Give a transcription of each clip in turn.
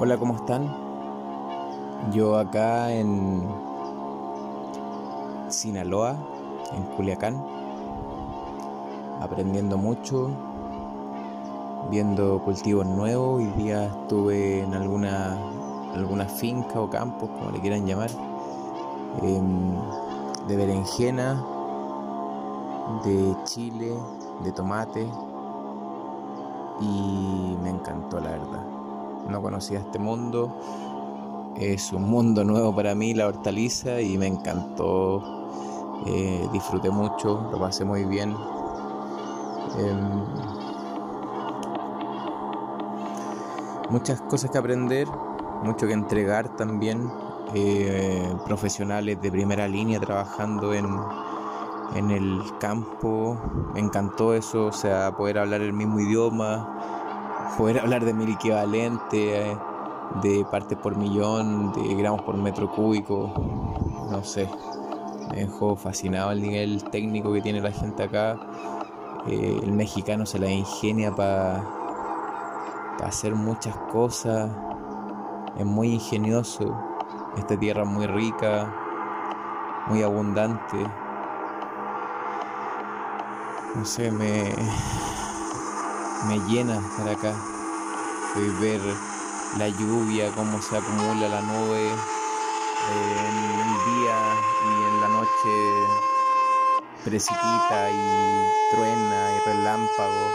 Hola, ¿cómo están? Yo acá en Sinaloa, en Culiacán, aprendiendo mucho, viendo cultivos nuevos. Hoy día estuve en alguna, alguna finca o campos, como le quieran llamar, em, de berenjena, de chile, de tomate y me encantó la verdad. No conocía este mundo, es un mundo nuevo para mí la hortaliza y me encantó, eh, disfruté mucho, lo pasé muy bien. Em, muchas cosas que aprender, mucho que entregar también, eh, profesionales de primera línea trabajando en, en el campo, me encantó eso, o sea, poder hablar el mismo idioma, poder hablar de mil equivalente, eh, de partes por millón, de gramos por metro cúbico, no sé, me dejó fascinado el nivel técnico que tiene la gente acá, eh, el mexicano se la ingenia para hacer muchas cosas, es muy ingenioso, esta tierra es muy rica, muy abundante. No sé, me, me llena estar acá. Y ver la lluvia, cómo se acumula la nube en el día y en la noche precipita y truena y relámpago.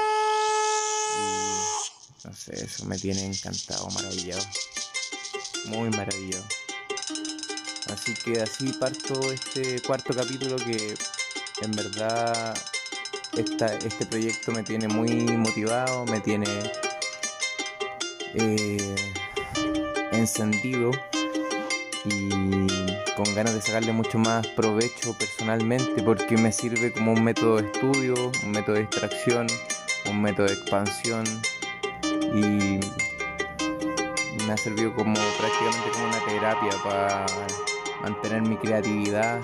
Y no sé, eso me tiene encantado, maravillado. Muy maravillado. Así que así parto este cuarto capítulo que en verdad este proyecto me tiene muy motivado, me tiene eh, encendido y con ganas de sacarle mucho más provecho personalmente porque me sirve como un método de estudio, un método de distracción, un método de expansión y me ha servido como prácticamente como una terapia para mantener mi creatividad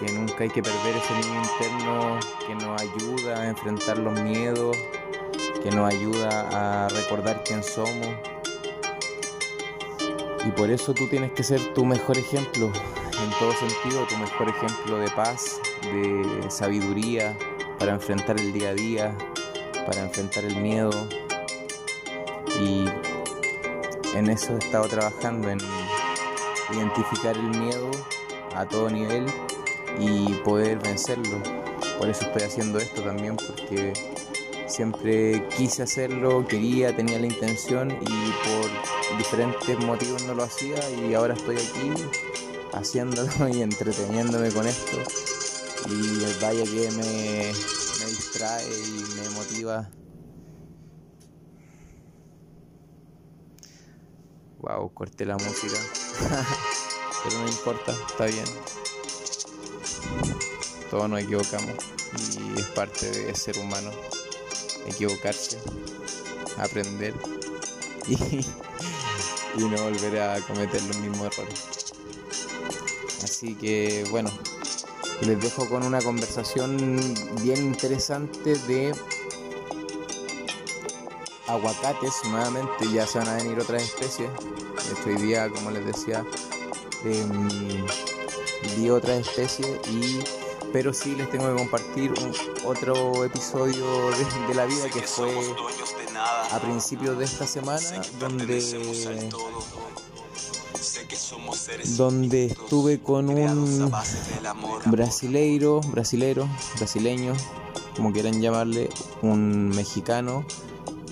que nunca hay que perder ese niño interno que nos ayuda a enfrentar los miedos, que nos ayuda a recordar quién somos. Y por eso tú tienes que ser tu mejor ejemplo, en todo sentido, tu mejor ejemplo de paz, de sabiduría, para enfrentar el día a día, para enfrentar el miedo. Y en eso he estado trabajando, en identificar el miedo a todo nivel y poder vencerlo. Por eso estoy haciendo esto también, porque siempre quise hacerlo, quería, tenía la intención y por diferentes motivos no lo hacía y ahora estoy aquí haciéndolo y entreteniéndome con esto. Y vaya que me, me distrae y me motiva. Wow, corté la música. Pero no importa, está bien todos nos equivocamos y es parte de ser humano equivocarse, aprender y, no volver a cometer los mismos errores. Así que bueno, les dejo con una conversación bien interesante de aguacates nuevamente, ya se van a venir otras especies. Hoy día, como les decía, em, vi otras especies y pero sí les tengo que compartir otro episodio de, la vida que fue a principios de esta semana donde donde estuve con un brasileiro, brasilero, brasileño, como quieran llamarle, un mexicano,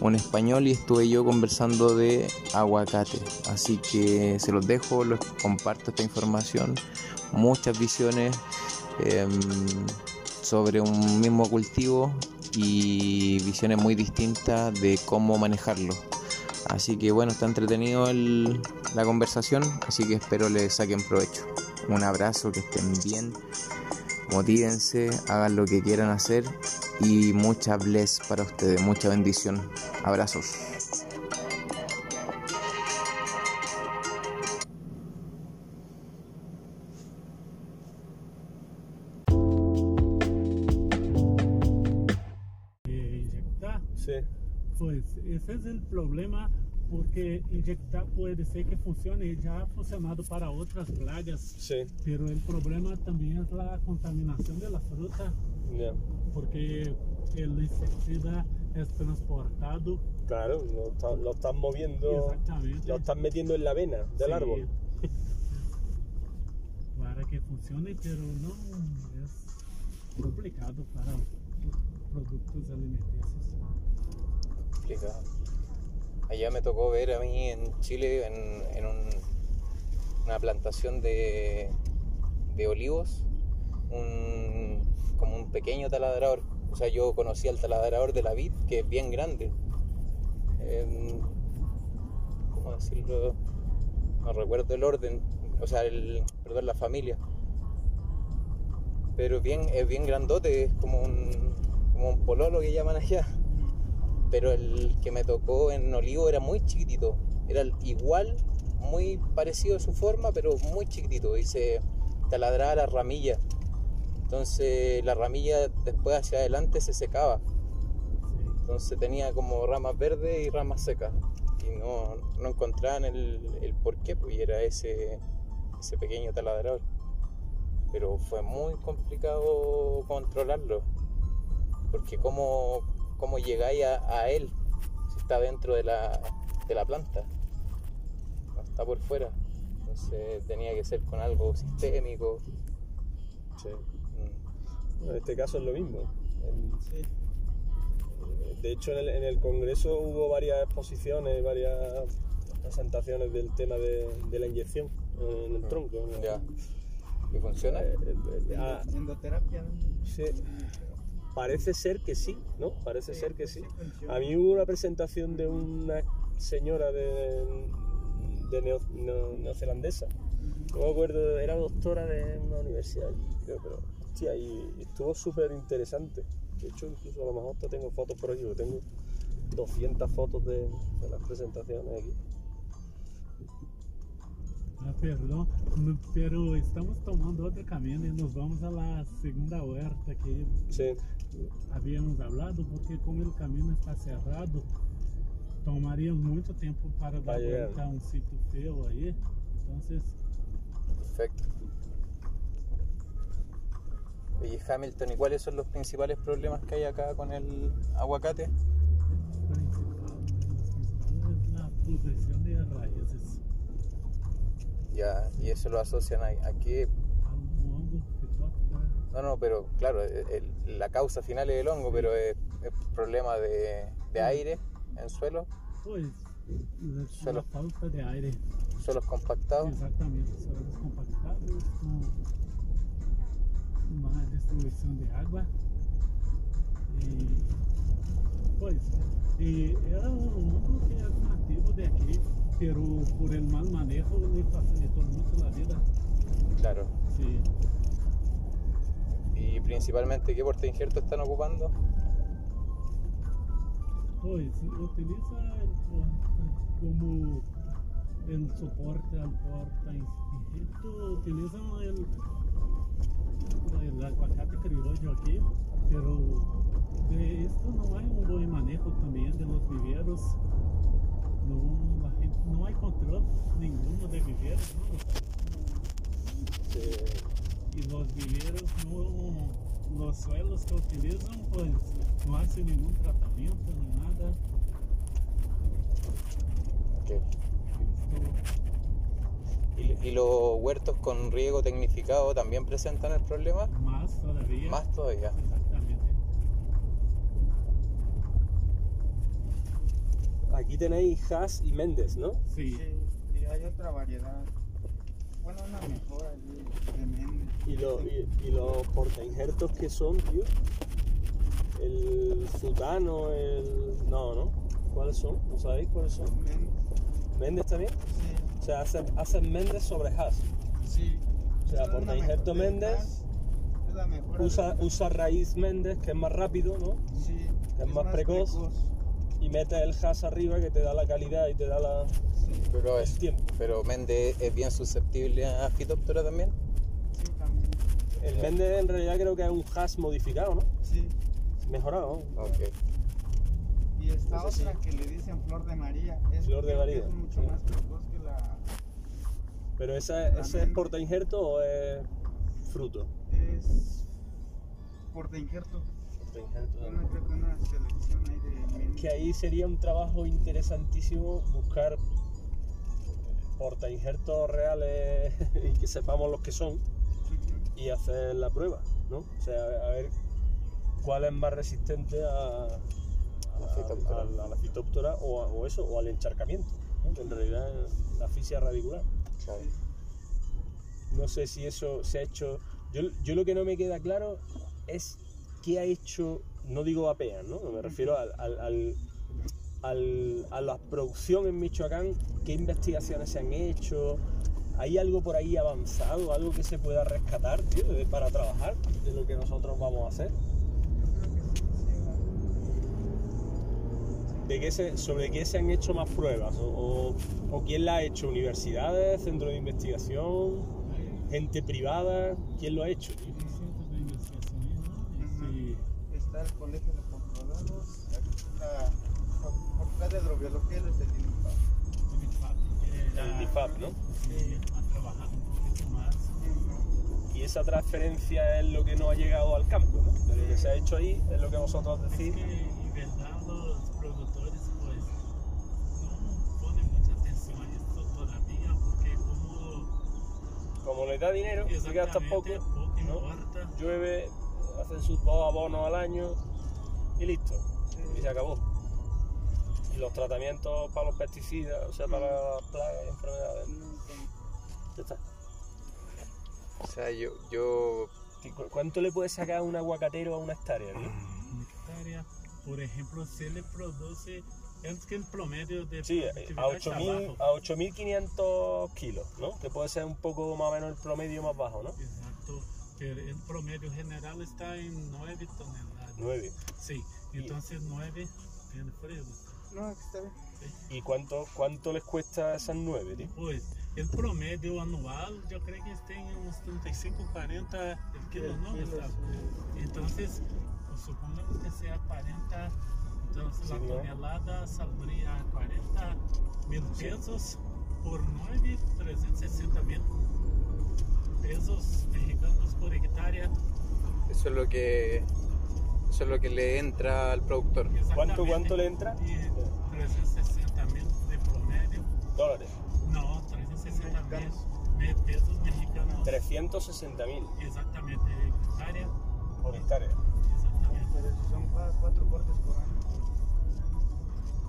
un español y estuve yo conversando de aguacate. Así que se los dejo, los comparto esta información, muchas visiones Em, sobre un mismo cultivo y visiones muy distintas de cómo manejarlo. Así que bueno, está entretenido la conversación, así que espero les saquen provecho. Un abrazo, que estén bien, motívense, hagan lo que quieran hacer y mucha bless para ustedes, mucha bendición. Abrazos. Ese es el problema porque inyectar puede ser que funcione, ya ha funcionado para otras plagas, Sí, pero el problema también es la contaminación de la fruta, ya. porque el insecticida es transportado. Claro, lo, está- lo están moviendo, lo están metiendo en la vena del Sí. árbol. Para que funcione, pero no es complicado para productos alimenticios. complicado. Allá me tocó ver a mí en Chile, en, en un- una plantación de, de olivos, un, como un pequeño taladrador. O sea, yo conocí al taladrador de la vid, que es bien grande. Em, ¿Cómo decirlo? No recuerdo el orden, o sea, el, perdón, la familia. Pero bien, es bien grandote, es como un, como un pololo que llaman allá pero el que me tocó en olivo era muy chiquitito. Era igual, muy parecido a su forma, pero muy chiquitito. Y se taladraba la ramilla. Entonces la ramilla después hacia adelante se secaba. Entonces tenía como ramas verdes y ramas secas. Y no, no encontraban el, el por qué, pues y era ese, ese pequeño taladrador. Pero fue muy complicado controlarlo. Porque cómo, cómo llegáis a, a él si está dentro de la, de la planta. No está por fuera. Entonces tenía que ser con algo sistémico. Sí. Mm. En este caso es lo mismo. En- De hecho, en el, en el Congreso hubo varias exposiciones, varias presentaciones del tema de, de la inyección en el tronco. ¿no? Ya. ¿Y funciona? Eh, eh, ah, Endoterapia. sí. Parece ser que sí, ¿no? Parece ser que sí. A mí hubo una presentación de una señora de, de neo- neo- neozelandesa. No me acuerdo, era doctora de una universidad, creo, pero hostia, y estuvo súper interesante. De hecho, incluso a lo mejor te tengo fotos por aquí, porque tengo 200 fotos de, de las presentaciones aquí. Ah, perdón, pero estamos tomando otro camino y nos vamos a la segunda huerta que Sí, habíamos hablado, porque como el camino está cerrado, tomaría mucho tiempo para dar Para llegar. vuelta a un sitio feo ahí. Entonces, Perfecto. Oye, Hamilton, ¿y cuáles son los principales problemas que hay acá con el aguacate? principal, es la pudrición de raíces. Ya, y eso lo asocian a, a qué? a un hongo que toca. No, no, pero claro, el- el- la causa final es el hongo, pero es, es problema de, de aire en suelo, Pues, la falta de aire. suelos compactados. Exatamente, suelos compactados, com uma distribuição de água. E, pois, e era um hongo que é nativo de aqui, pero por el mal manejo le facilitou muito a vida. Claro. Sí. Y principalmente, ¿qué porta injerto están ocupando? Pois, utiliza el como el soporte al porta injerto, utilizan el, el aguacate criollo aquí, pero de esto no hay un buen manejo también de los viveros. No, la gente, no hay control ninguno de viveros, ¿no? sí. Y los viveros no, los suelos que utilizan pues no hacen ningún tratamiento ni nada. Ok. Esto ¿Y, y los huertos con riego tecnificado también presentan el problema? más todavía. Más todavía. Exactamente. Aquí tenéis Haas y Méndez, ¿no? Sí. Sí, y hay otra variedad. Bueno, una mejor allí Y, lo- y- y los portainjertos que son, tío. El Futano, el. No, ¿no? ¿Cuáles son? ¿No sabéis cuáles son? Méndez. ¿Méndez también? Sí, O sea, hacen, hacen Méndez sobre Haas. sí. O sea, mejor de Méndez. Haas, Es la mejor. Usa, usa raíz Méndez, que es más rápido, ¿no? Sí, es más precoz. Y mete el Haas arriba, que te da la calidad y te da la, Sí, Pero, el es, tiempo. pero Méndez es bien susceptible a fitóptera también. El Méndez en realidad creo que es un Haas modificado, ¿no? Sí. Mejorado. ¿no? Ok. Y sé otra que le dicen flor de María. Es, Flor de María, Es mucho sí. más precoz que la. Pero esa, ¿ese es porta injerto o es fruto? Es. Porta injerto. Porta injerto Una, creo que una selección ahí de. Que ahí sería un trabajo interesantísimo buscar porta injertos reales y que sepamos los que son. Y hacer la prueba, ¿no? O sea, a ver cuál es más resistente a, a, la fitóptora. a- a la fitóptora o, eso, o al encharcamiento, ¿no? que en realidad es la asfixia radicular. Claro. No sé si eso se ha hecho. Yo, yo lo que no me queda claro es qué ha hecho, no digo APEA, ¿no? Me refiero al, al- al- al- a la producción en Michoacán, qué investigaciones se han hecho. ¿Hay algo por ahí avanzado, algo que se pueda rescatar tío, de- para trabajar de lo que nosotros vamos a hacer? Yo creo que sí, sí, va. ¿De qué se, ¿Sobre qué se han hecho más pruebas? ¿O, o- o quién la ha hecho? ¿Universidades? ¿Centros de investigación? ¿Gente privada? ¿Quién lo ha hecho? tío? Hay centros de investigaciones, ¿no? Y sí, Está el colegio de está la facultad de hidrobiología desde Y esa transferencia es lo que no ha llegado al campo, ¿no? De lo que se ha hecho ahí es lo que vosotros Es decís. que en verdad los productores no ponen mucha atención a esto todavía porque como les da dinero, se gasta poco, llueve, hacen sus dos abonos al año y listo. Y se acabó. Los tratamientos para los pesticidas, o sea, para las plagas y enfermedades, ya está. O sea, yo, yo ¿Y cu- ¿Cuánto le puede sacar un aguacatero a una hectárea? tío? Una hectárea, por ejemplo, se le produce, es que el promedio de Sí, a productividad está 8.000 bajo. a 8.500 kilos, ¿no? Que puede ser un poco más o menos el promedio más bajo, ¿no? Exacto, pero el promedio general está en 9 toneladas. 9. Sí, entonces 9 tiene frío. No, aquí está bien. ¿Y cuánto, cuánto les cuesta esas 9, tío? Pues el promedio anual yo creo que está en unos 35, 40 el kilo, ¿no? Kilos, sí. Entonces, pues, supongamos que sea 40, entonces la Sí, ¿no? tonelada saldría 40 mil pesos por 9, 360 mil pesos mexicanos por hectárea. eso es lo que eso es lo que le entra al productor. ¿Cuánto, cuánto le entra? Y 360 mil de promedio. Dólares. No, 360 mil pesos mexicanos. 360.000 Exactamente, hectárea. por hectárea. Exactamente. Pero son cua- cuatro cortes por año.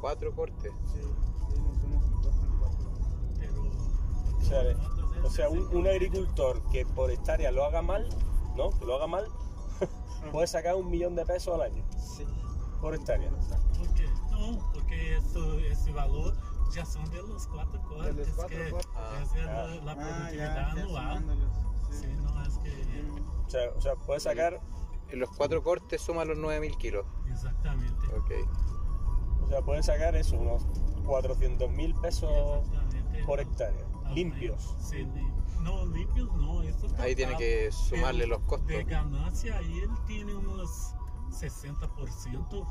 Cuatro cortes. Sí, sí, somos importan cuatro. Pero. O sea, o sea, un, un agricultor que por hectárea lo haga mal, ¿no? Que lo haga mal, puede sacar un millón de pesos al año Sí. por hectárea. ¿Por qué? No, porque eso, ese valor ya son de los cuatro cortes. los cuatro que cortes. Ah, es de ah. la, la Ah, productividad ya, ya anual. sumándolos. Sí. Sí, no es que. O sea, o sea puede sacar, En los cuatro cortes suma los 9000 kilos. Exactamente. Ok. o sea, puede sacar eso, unos 400.000 pesos por hectárea, limpios. Sí, li- no, limpios no. Esto Ahí tiene que sumarle Pero los costos. De ganancia, ahí él tiene unos 60%.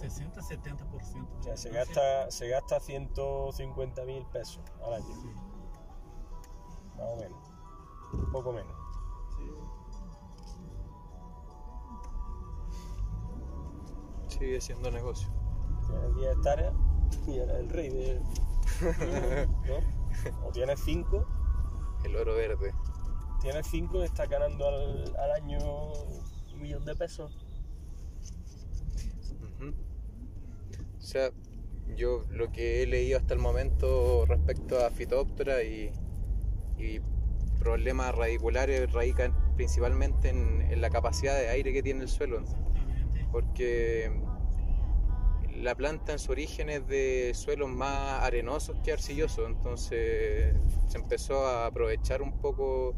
60, 70%. O sea, se gasta, se gasta 150.000 pesos al año, Sí. más o menos. Un poco menos. Sí. Sigue siendo negocio. Tienes 10 hectáreas y eres el rey de. ¿no? O tienes 5, El oro verde. tienes 5 y estás ganando al, al año un millón de pesos. O sea, yo lo que he leído hasta el momento respecto a Fitóptera y, y problemas radiculares radican principalmente en, en la capacidad de aire que tiene el suelo. Exactamente. Porque la planta en su origen es de suelos más arenosos que arcillosos, entonces se empezó a aprovechar un poco,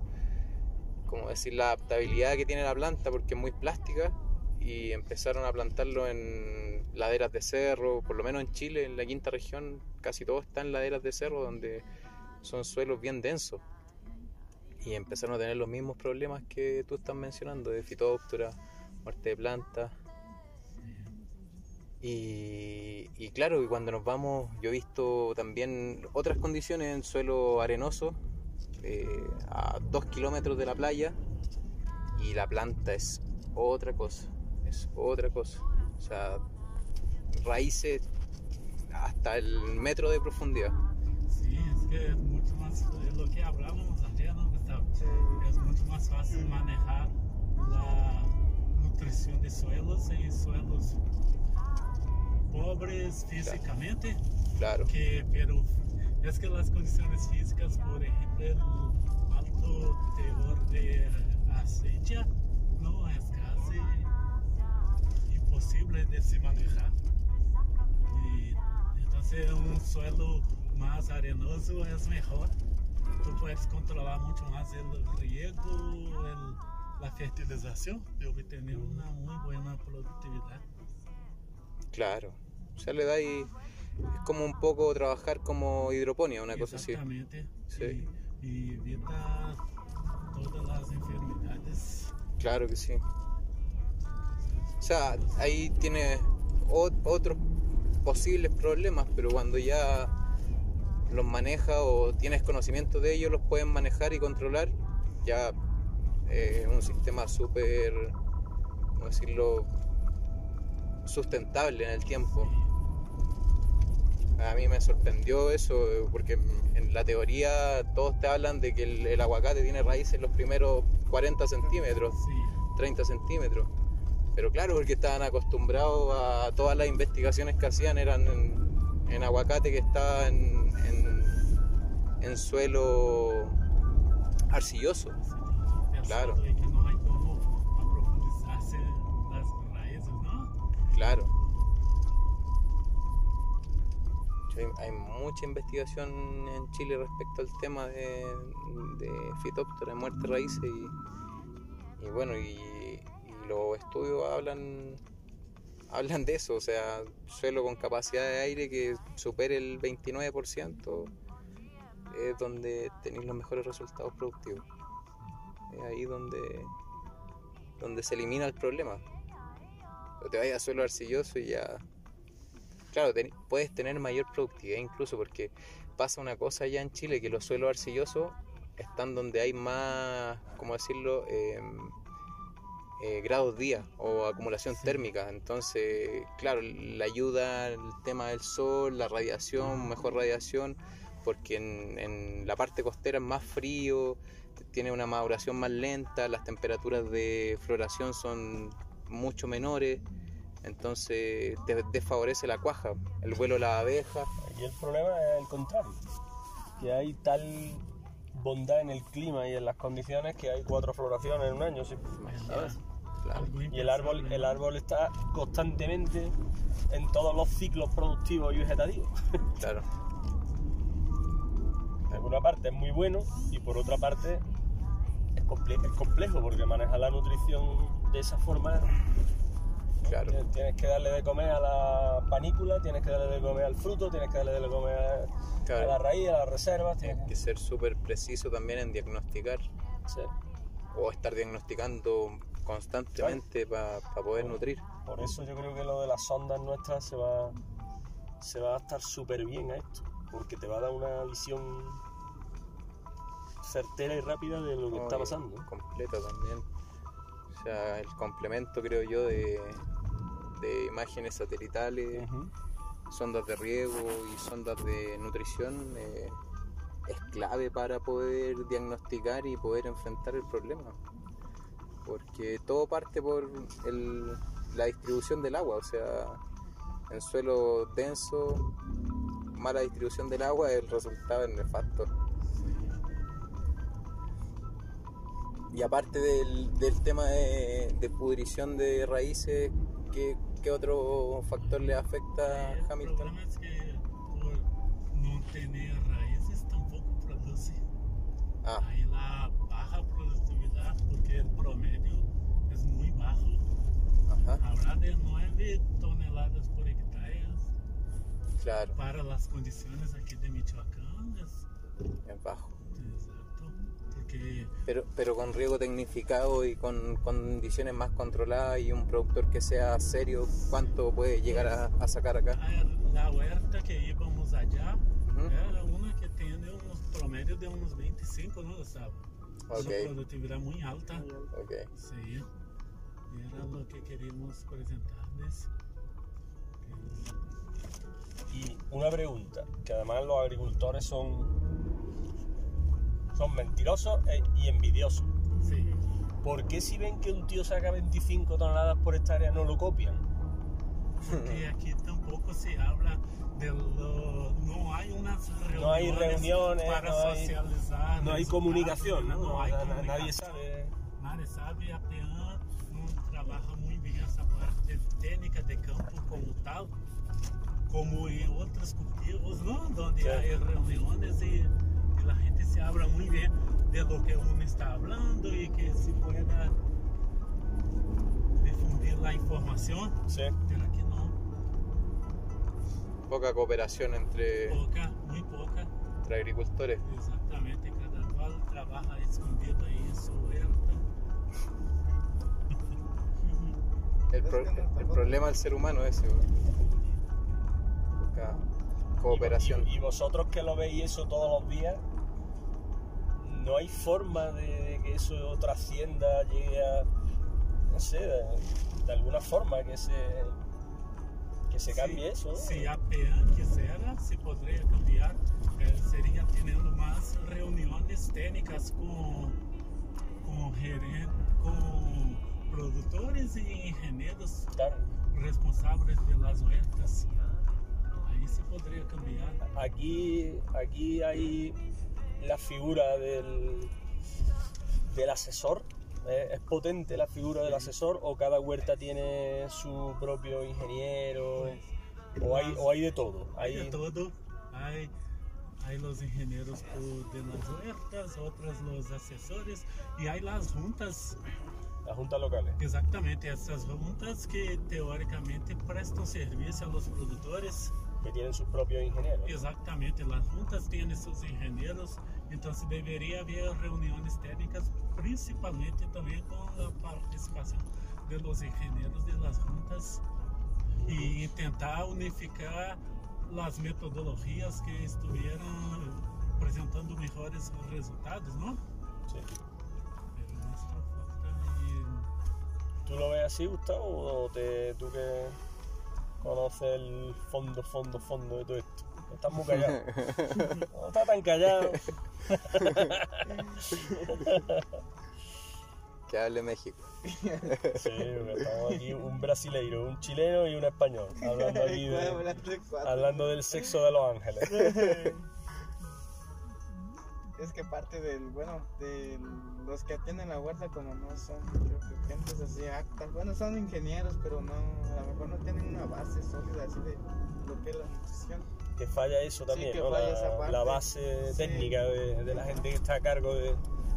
como decir, la adaptabilidad que tiene la planta porque es muy plástica y empezaron a plantarlo en laderas de cerro, por lo menos en Chile, en la quinta región, casi todo está en laderas de cerro donde son suelos bien densos. Y empezaron a tener los mismos problemas que tú estás mencionando, de fitóptora, muerte de plantas. Y, y claro, y cuando nos vamos, yo he visto también otras condiciones en suelo arenoso, eh, a dos kilómetros de la playa, y la planta es otra cosa, es otra cosa. O sea, raíces hasta el metro de profundidad. Sí, es que es mucho más, es lo que hablamos ayer, ¿no, Gustavo? Es mucho más fácil manejar la nutrición de suelos en suelos pobres físicamente, Claro, que, pero es que las condiciones físicas, por ejemplo, el alto teor de aceite, no es casi imposible de se manejar. Y entonces un suelo más arenoso es mejor. Tú puedes controlar mucho más el riego, el- la fertilización y obtener una muy buena productividad. claro. O sea, le da ahí, es como un poco trabajar como hidroponía, una cosa así. Exactamente. Sí. Y, y evita todas las enfermedades. Claro que sí. O sea, ahí tiene otros posibles problemas, pero cuando ya los manejas o tienes conocimiento de ellos, los puedes manejar y controlar, ya eh, es un sistema súper, ¿cómo decirlo?, sustentable en el tiempo. A mí me sorprendió eso, porque en la teoría todos te hablan de que el, el aguacate tiene raíces en los primeros 40 centímetros. Sí. 30 centímetros. Pero claro, porque estaban acostumbrados a todas las investigaciones que hacían eran en, en aguacate que estaba en, en, en suelo arcilloso. Claro. en que no hay como aprofundizarse las raíces, ¿no? Claro. Hay, mucha investigación en Chile respecto al tema de, de fitóptera, de muerte raíces y, y bueno, y, y los estudios hablan hablan de eso, o sea, suelo con capacidad de aire que supere el 29% es donde tenéis los mejores resultados productivos. Es ahí donde, donde se elimina el problema. O te vayas a suelo arcilloso y ya. Claro, puedes tener mayor productividad incluso porque pasa una cosa allá en Chile que los suelos arcillosos están donde hay más, ¿cómo decirlo? Em, eh, grados día o acumulación Sí. térmica. Entonces, claro, le ayuda el tema del sol, la radiación, mejor radiación, porque en, en la parte costera es más frío, tiene una maduración más lenta, las temperaturas de floración son mucho menores, entonces te desfavorece la cuaja, el vuelo de las abejas. Aquí el problema es el contrario, que hay tal bondad en el clima y en las condiciones que hay cuatro floraciones en un año. ¿sí? ¿sabes? Claro. Algo Y el árbol, el árbol está constantemente en todos los ciclos productivos y vegetativos. Claro, Por una parte es muy bueno y por otra parte es, comple- es complejo porque manejar la nutrición de esa forma claro, Tienes- que darle de comer a la panícula, tienes que darle de comer al fruto, tienes que darle de comer a, la raíz, a las reservas. Tienes Tienes que ser súper preciso también en diagnosticar sí. o estar diagnosticando constantemente para poder nutrir. Por eso yo creo que lo de las sondas nuestras se va, se va a adaptar súper bien a esto, porque te va a dar una visión certera y rápida de lo que está pasando. Completo también. O sea, el complemento creo yo de, de imágenes satelitales, sondas de riego y sondas de nutrición eh, es clave para poder diagnosticar y poder enfrentar el problema. Porque todo parte por el- la distribución del agua, o sea, en suelo denso, mala distribución del agua, el resultado es nefasto. Y aparte del, del tema de, de pudrición de raíces, ¿qué, qué otro factor le afecta El a Hamilton? problema es que por no tener raíces tampoco produce. Ah, Hay la baja productividad porque el promedio es muy bajo. ajá, Habrá de 9 toneladas por hectárea claro, para las condiciones aquí de Michoacán. Es es bajo. Que Pero, pero con riego tecnificado y con condiciones más controladas y un productor que sea serio, ¿cuánto puede llegar a, a sacar acá? a- la huerta que íbamos allá Ujú. era una que tiene unos promedios de unos 25, ¿no, Gustavo? Ok. Una productividad muy alta. Ok. Sí, era lo que queríamos presentarles. Y una pregunta, que además los agricultores son, son mentirosos e- y envidiosos. Sí, ¿Por qué si ven que un tío saca 25 toneladas por hectárea no lo copian? porque aquí tampoco se habla de lo... No hay unas reuniones, No hay reuniones, para no hay- socializar. No hay comunicación, ¿no? No hay comunicación. nadie sabe. Nadie sabe, a PEAN não trabalha muito bem essa parte técnica de campo como tal, como em outros cultivos, ¿no? Donde Sí. hay reuniones y la gente se habla muy bien de lo que uno está hablando y que se pueda difundir la información, Sí. pero aquí no, Poca cooperación entre, poca, muy poca, entre agricultores. exactamente, cada cual trabaja escondido ahí en su huerta. El, pro- que el problema del ser humano es ese. Poca cooperación. Y, y vosotros que lo veis eso todos los días, no hay forma de, que eso trascienda, llegue a, no sé, de, de alguna forma que se, que se cambie eso. ¿no? Se a PEAN quisiera, se podría cambiar, eh, sería teniendo más reuniones técnicas con, con, con productores y ingenieros Claro. responsables de las huertas. Ahí se podría cambiar. Aquí, aquí hay la figura del, del asesor. ¿Es, es potente la figura del asesor o cada huerta tiene su propio ingeniero? O hay, o hay de todo. Hay Hay, de todo. Hay, hay los ingenieros de las huertas, otros los asesores y hay las juntas las juntas locales. Exatamente, essas juntas que teoricamente prestam serviço a los produtores. Que tienen sus propios ingenieros. Exatamente, las juntas têm seus engenheiros, então se deveria haver reuniões técnicas, principalmente também com a participação de los engenheiros de las juntas e tentar unificar as metodologias que estuvieron apresentando melhores resultados, não? Sí. Pero falta y ¿Tú lo ves así, Gustavo? ¿O te, tú que conoces el fondo, fondo, fondo de todo esto? Estás muy callado. No estás tan callado. Que hable México. Sí, porque estamos aquí un brasileiro, un chileno y un español. Hablando aquí de, hablando del sexo de los ángeles. Es que parte del, bueno, de los que atienden la huerta como no son, creo que gentes así actas, bueno, son ingenieros, pero no, a lo mejor no tienen una base sólida así de lo que es la nutrición. Que falla eso también, que ¿no? falla La, esa parte. la base Sí. técnica de, de la gente que está a cargo de...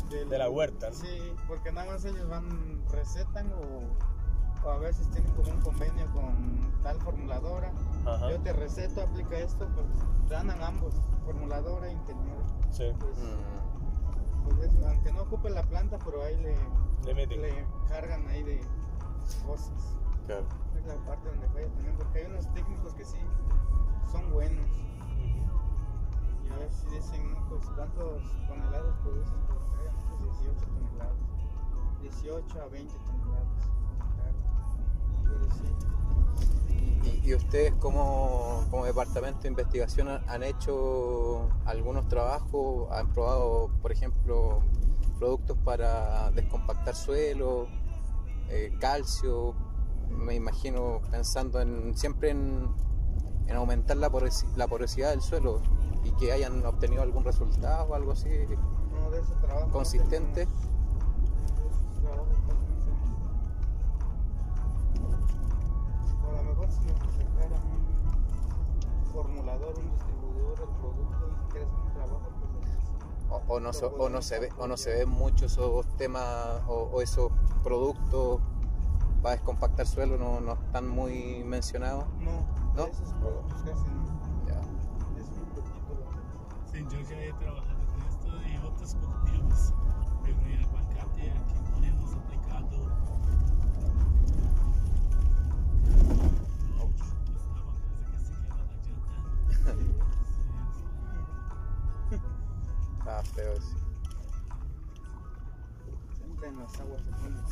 Del- De la huerta, ¿no? Sí, porque nada más ellos van, recetan o, o a veces tienen como un convenio con tal formuladora. Ajá, Yo te receto, aplica esto, pues ganan ambos, formuladora e ingeniero. Sí, Pues, Mm, pues es- aunque no ocupe la planta, pero ahí le, le le cargan ahí de cosas. claro. Es la parte donde falla también, porque hay unos técnicos que sí son buenos. Y a ver si dicen, no, pues cuántos toneladas produces por hectárea, no, pues 18 toneladas. 18 a 20 toneladas. ¿Y, y ustedes como, como departamento de investigación han, hecho algunos trabajos? ¿Han probado, por ejemplo, productos para descompactar suelo, eh, calcio? Me imagino pensando en siempre en, en aumentar la, la porosidad del suelo y que hayan obtenido algún resultado o algo así. No, de ese trabajo. no Consistente. no, formulador, un distribuidor del producto y quieres un trabajo, pues O, o no, se- o, no se ve, o no se ven mucho esos temas o, o esos productos para descompactar suelo, no, no están muy mencionados. no, ¿No? esos productos casi no. Ya. Es muy poquito lo que Sim, eu já he trabajado Esto y otros cultivos. Pero el aguacate aquí no hemos aplicado. Está feo eso. Siempre en las aguas se ponen.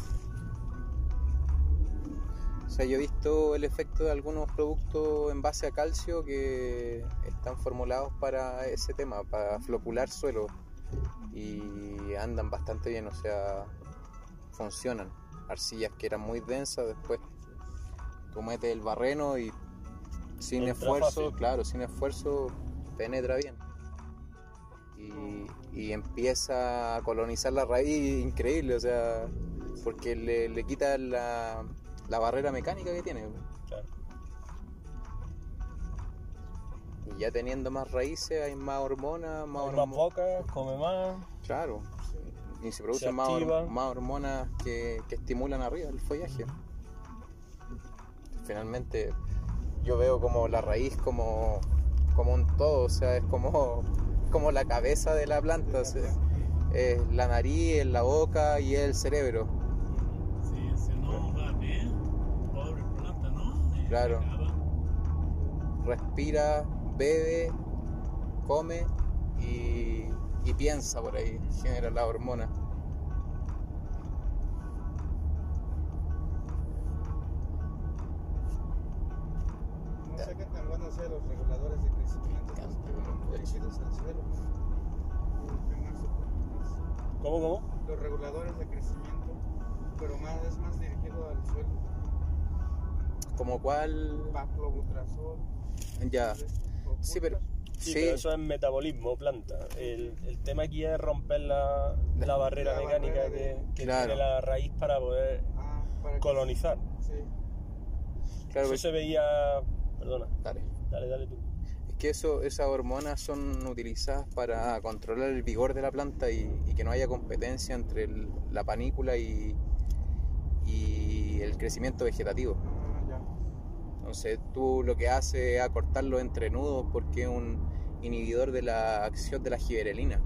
O sea, yo he visto el efecto de algunos productos en base a calcio que están formulados para ese tema, para flocular suelo. Y andan bastante bien, o sea, funcionan. Arcillas que eran muy densas, después tú metes el barreno y sin Entra esfuerzo, fácil. claro, sin esfuerzo penetra bien. Y, y empieza a colonizar la raíz increíble, o sea, porque le, le quita la, la barrera mecánica que tiene. Claro. Y ya teniendo más raíces hay más hormonas, más Hay más come más. Claro. Y se producen Se más, hor- más hormonas que, que estimulan arriba el follaje. Finalmente yo veo como la raíz como, como un todo, o sea, es como, como la cabeza de la planta. es la nariz, es la boca y es el cerebro. Sí, si no va bien, pobre planta, ¿no? Claro. Respira, bebe, come y, y piensa por ahí, genera la hormona. Sean los reguladores de crecimiento dirigidos al suelo. ¿Cómo, cómo? Los reguladores de crecimiento, pero más es más dirigido al suelo. Como cual... Paclobutrazol. Ya. o Sí, pero... Sí, Sí, pero eso es metabolismo, planta. El, el tema aquí es romper la, la barrera La mecánica barrera de- que, que Claro. tiene la raíz para poder Ah, para que- colonizar. Sí. claro, Eso que- se veía. Perdona, dale. Dale, dale tú. Es que eso, esas hormonas son utilizadas para controlar el vigor de la planta y, y que no haya competencia entre el- la panícula y, y el crecimiento vegetativo. Ah. Entonces tú lo que haces es acortar los entrenudos porque es un inhibidor de la acción de la giberelina.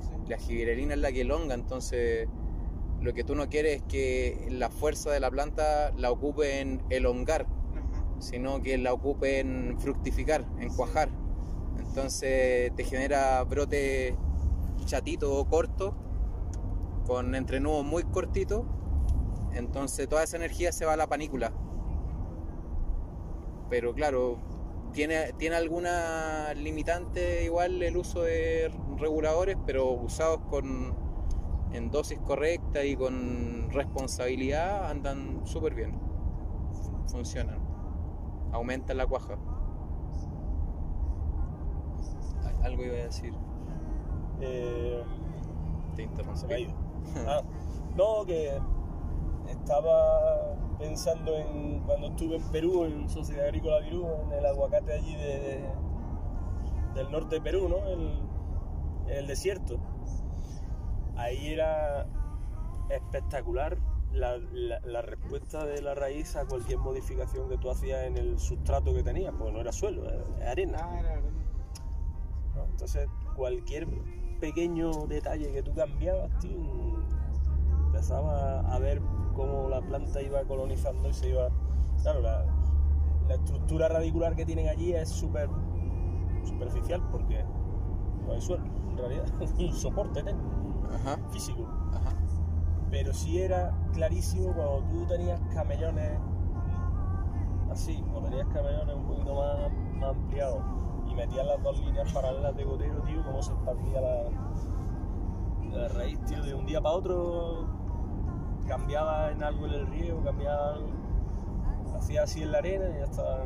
Sí. La giberelina es la que elonga, entonces lo que tú no quieres es que la fuerza de la planta la ocupe en elongar. Sino que la ocupe en fructificar, en cuajar. Entonces te genera brote chatito o corto, con entrenudos muy cortitos. Entonces toda esa energía se va a la panícula. Pero claro, tiene, tiene alguna limitante igual el uso de reguladores, pero usados con en dosis correcta y con responsabilidad andan súper bien. Funcionan. Aumentan la cuaja. Al- Algo iba a decir. Eh, Te interrumpí. Ah, no, que estaba pensando en cuando estuve en Perú, en Sociedad Agrícola Virú, en el aguacate allí de, del norte de Perú, ¿no? El, el desierto. Ahí era espectacular la, la- la respuesta de la raíz a cualquier modificación que tú hacías en el sustrato que tenías, porque no era suelo, era arena. Ah, era arena. ¿no? Entonces, cualquier pequeño detalle que tú cambiabas, tío, empezaba a ver cómo la planta iba colonizando y se iba. Claro, la, la estructura radicular que tienen allí es súper superficial porque no hay suelo, en realidad, un soporte técnico, Ajá, físico. Pero sí era clarísimo cuando tú tenías camellones así, o tenías camellones un poquito más, más ampliados y metías las dos líneas paralelas de gotero, tío, cómo se expandía la, la raíz, tío, de un día para otro cambiaba en algo en el riego, cambiaba algo, hacía así en la arena y ya estaba,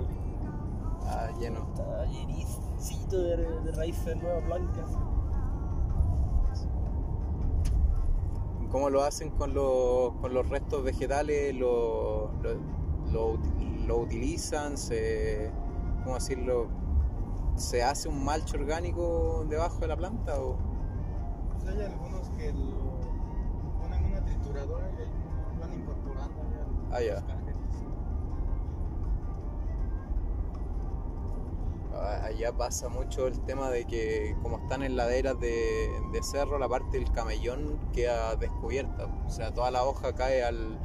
Ah, lleno. estaba llenicito de, de raíces nuevas blancas. ¿Cómo lo hacen con los, con los restos vegetales? ¿Lo, lo, lo ut- lo utilizan? Se, ¿Cómo decirlo? ¿Se hace un malcho orgánico debajo de la planta? O? Pues hay algunos que lo ponen en una trituradora y ahí van incorporando ya Ah, ya. Allá pasa mucho el tema de que como están en laderas de, de cerro, la parte del camellón queda descubierta. O sea, toda la hoja cae al,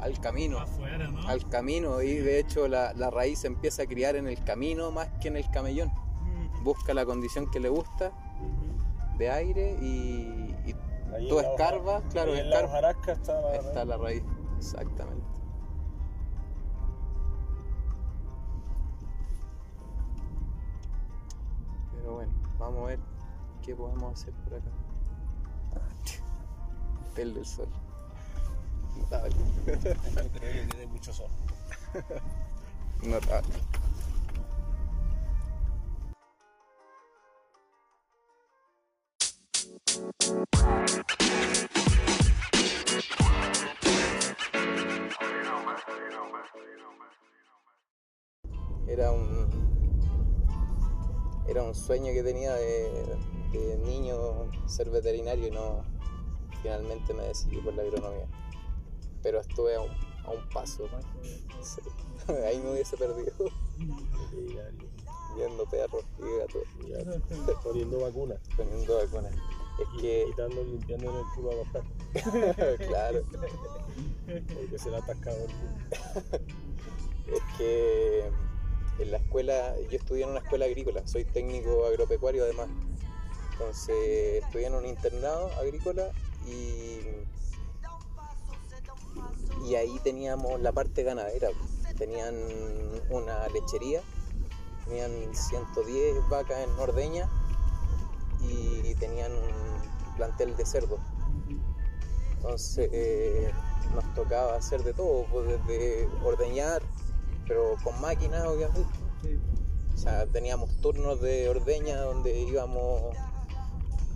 al camino. Afuera, ¿no? Al camino y de hecho la, la raíz se empieza a criar en el camino más que en el camellón. Ujú, Busca la condición que le gusta de aire y, y tú escarbas, claro, en la escarbas, hojarasca está la- está la raíz, exactamente. Vamos a ver qué podemos hacer por acá. El del sol. Notable, No creo que quede mucho sol. notable. Sueño que tenía de, de niño ser veterinario y no finalmente me decidí por la agronomía. Pero estuve a un, a un paso. Sí. Ahí me hubiese perdido viendo perros y gatos poniendo vacunas. poniendo vacunas. Es que, quitando, limpiando el culo a los claro, Porque se le ha atascado el culo. es que en la escuela, yo estudié en una escuela agrícola, soy técnico agropecuario además. Entonces estudié en un internado agrícola y, y ahí teníamos la parte ganadera. Tenían una lechería, tenían 110 vacas en ordeña y tenían un plantel de cerdos. Entonces eh, nos tocaba hacer de todo, pues, desde ordeñar, pero con máquinas obviamente. Sí. O sea, teníamos turnos de ordeña donde íbamos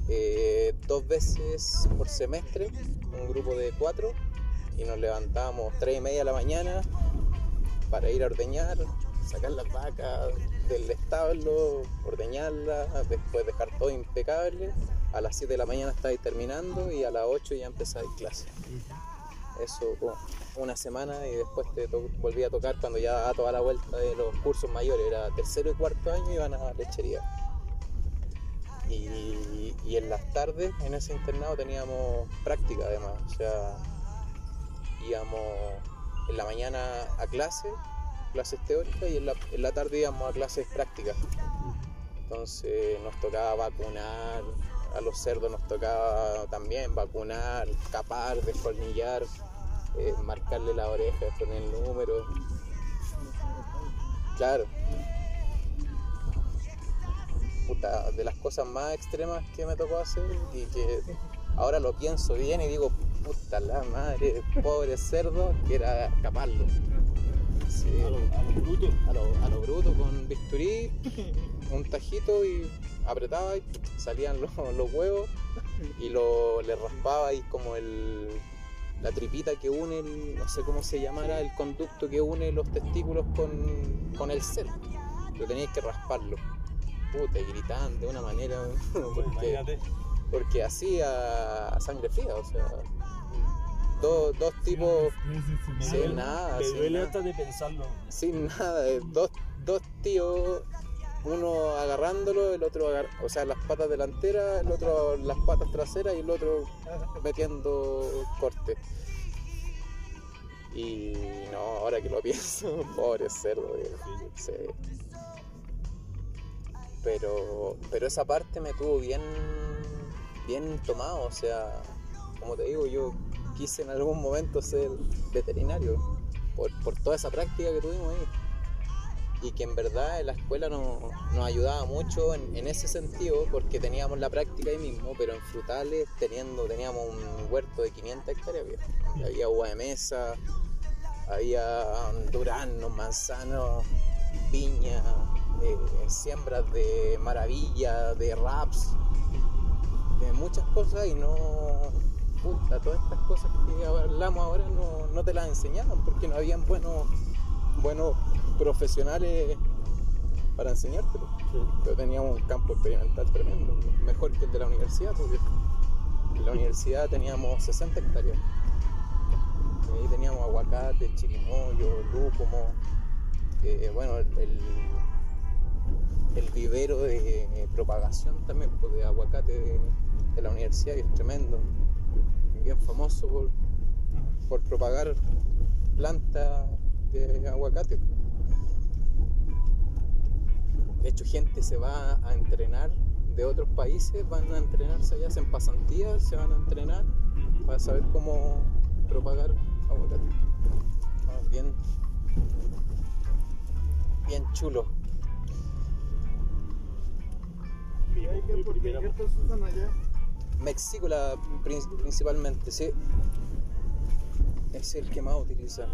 eh, dos veces por semestre, un grupo de cuatro, y nos levantábamos tres y media de la mañana para ir a ordeñar, sacar las vacas del establo, ordeñarlas, después dejar todo impecable. A las 7 de la mañana estáis terminando y a las 8 ya empezáis clase. Eso una semana y después te volví a tocar cuando ya daba toda la vuelta de los cursos mayores, era tercero y cuarto año iban a lechería. Y, y en las tardes en ese internado teníamos práctica además, o sea, íbamos en la mañana a clase, clases teóricas y en la, en la tarde íbamos a clases prácticas. Entonces nos tocaba vacunar, a los cerdos nos tocaba también vacunar, capar, descolmillar, eh, marcarle la oreja con el número. Claro. Puta, de las cosas más extremas que me tocó hacer y que ahora lo pienso bien y digo, puta la madre, pobre cerdo, que era caparlo. Sí, A lo, a lo bruto. a lo, a lo bruto con bisturí, un tajito y apretaba y salían los, los huevos y lo, le raspaba y como el, la tripita que une, el- no sé cómo se llamará, el conducto que une los testículos con, con el cerdo. Lo teníais que rasparlo. Puta, y gritaban de una manera, porque, porque así a, a sangre fría, o sea, dos, dos tipos Sí, Sí, nada, Me sí, duele nada. hasta de pensarlo. sin nada, eh, dos, dos tíos, uno agarrándolo, el otro agar- o sea, las patas delanteras, el otro las patas traseras y el otro metiendo corte. Y no, ahora que lo pienso, pobre cerdo, viejo. Sí. Pero, pero esa parte me tuvo bien, bien tomado, o sea, como te digo, yo quise en algún momento ser veterinario por, por toda esa práctica que tuvimos ahí. Y que en verdad la escuela no- nos ayudaba mucho en, ese sentido porque teníamos la práctica ahí mismo, pero en frutales teniendo, teníamos un huerto de 500 hectáreas, había uva de mesa, había duranos, manzanos, piña, eh, siembras de maravilla, de raps, de muchas cosas y no, puta, todas estas cosas que hablamos ahora no, no te las enseñaban porque no habían buenos, buenos profesionales para enseñártelo. Pero teníamos un campo experimental tremendo, mejor que el de la universidad, porque en la universidad teníamos 60 hectáreas. Y ahí teníamos aguacate, chirimoyo, lúcumo, eh, bueno, el, el- el vivero de propagación también pues, de aguacate de, la universidad, que es tremendo, bien famoso por, propagar plantas de aguacate. De hecho, gente se va a entrenar de otros países, van a entrenarse allá, hacen pasantías, se van a entrenar para saber cómo propagar aguacate. bien, bien chulo. ¿Y hay que por qué usan allá? Mexícola principalmente, sí. Es el que más utilizan.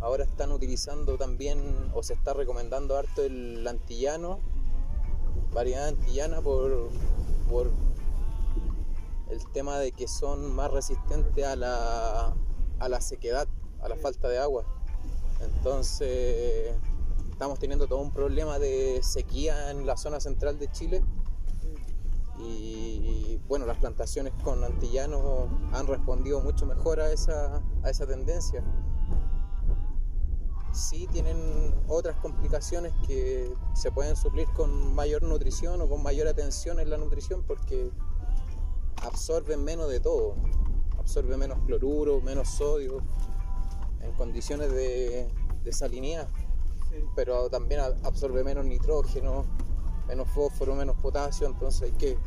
Ahora están utilizando también, o se está recomendando harto el antillano, variedad antillana por, por el tema de que son más resistentes a la, a la sequedad, a la falta de agua. Entonces estamos teniendo todo un problema de sequía en la zona central de Chile y bueno, las plantaciones con antillano han respondido mucho mejor a esa, a esa tendencia. Sí tienen otras complicaciones que se pueden suplir con mayor nutrición o con mayor atención en la nutrición porque absorben menos de todo, absorben menos cloruro, menos sodio, en condiciones de, de salinidad, pero también absorbe menos nitrógeno, menos fósforo, menos potasio, entonces hay que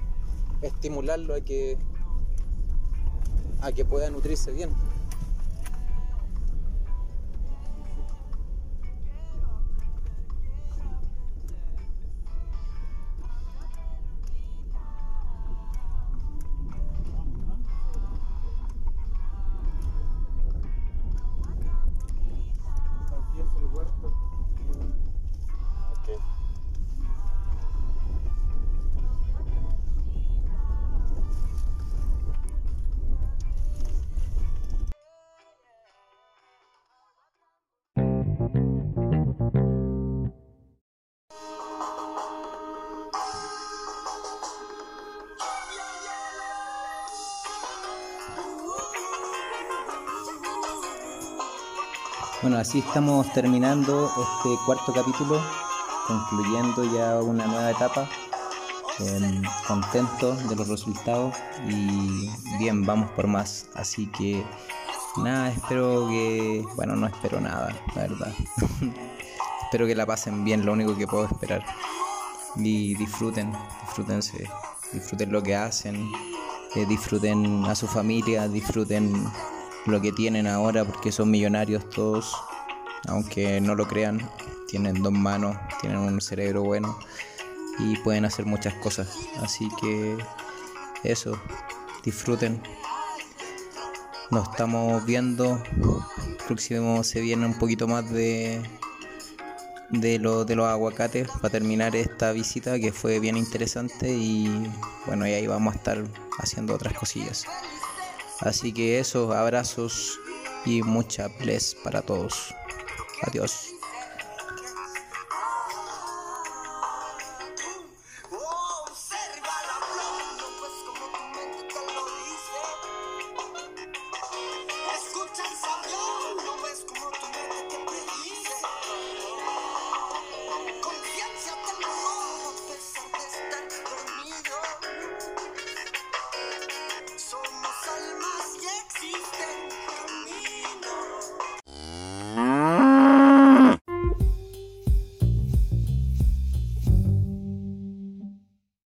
estimularlo a que, a que pueda nutrirse bien. Así estamos terminando este cuarto capítulo, concluyendo ya una nueva etapa. Eh, contento de los resultados y bien, vamos por más. Así que nada, espero que, bueno, no espero nada, la verdad. espero que la pasen bien, lo único que puedo esperar. Y disfruten, disfrútense, disfruten lo que hacen, eh, disfruten a su familia, disfruten lo que tienen ahora porque son millonarios todos, aunque no lo crean, tienen dos manos, tienen un cerebro bueno y pueden hacer muchas cosas. Así que eso, disfruten. Nos estamos viendo. Próximo se viene un poquito más de de, lo, de los aguacates para terminar esta visita que fue bien interesante y bueno y ahí vamos a estar haciendo otras cosillas. Así que esos abrazos y mucha bless para todos. Adiós.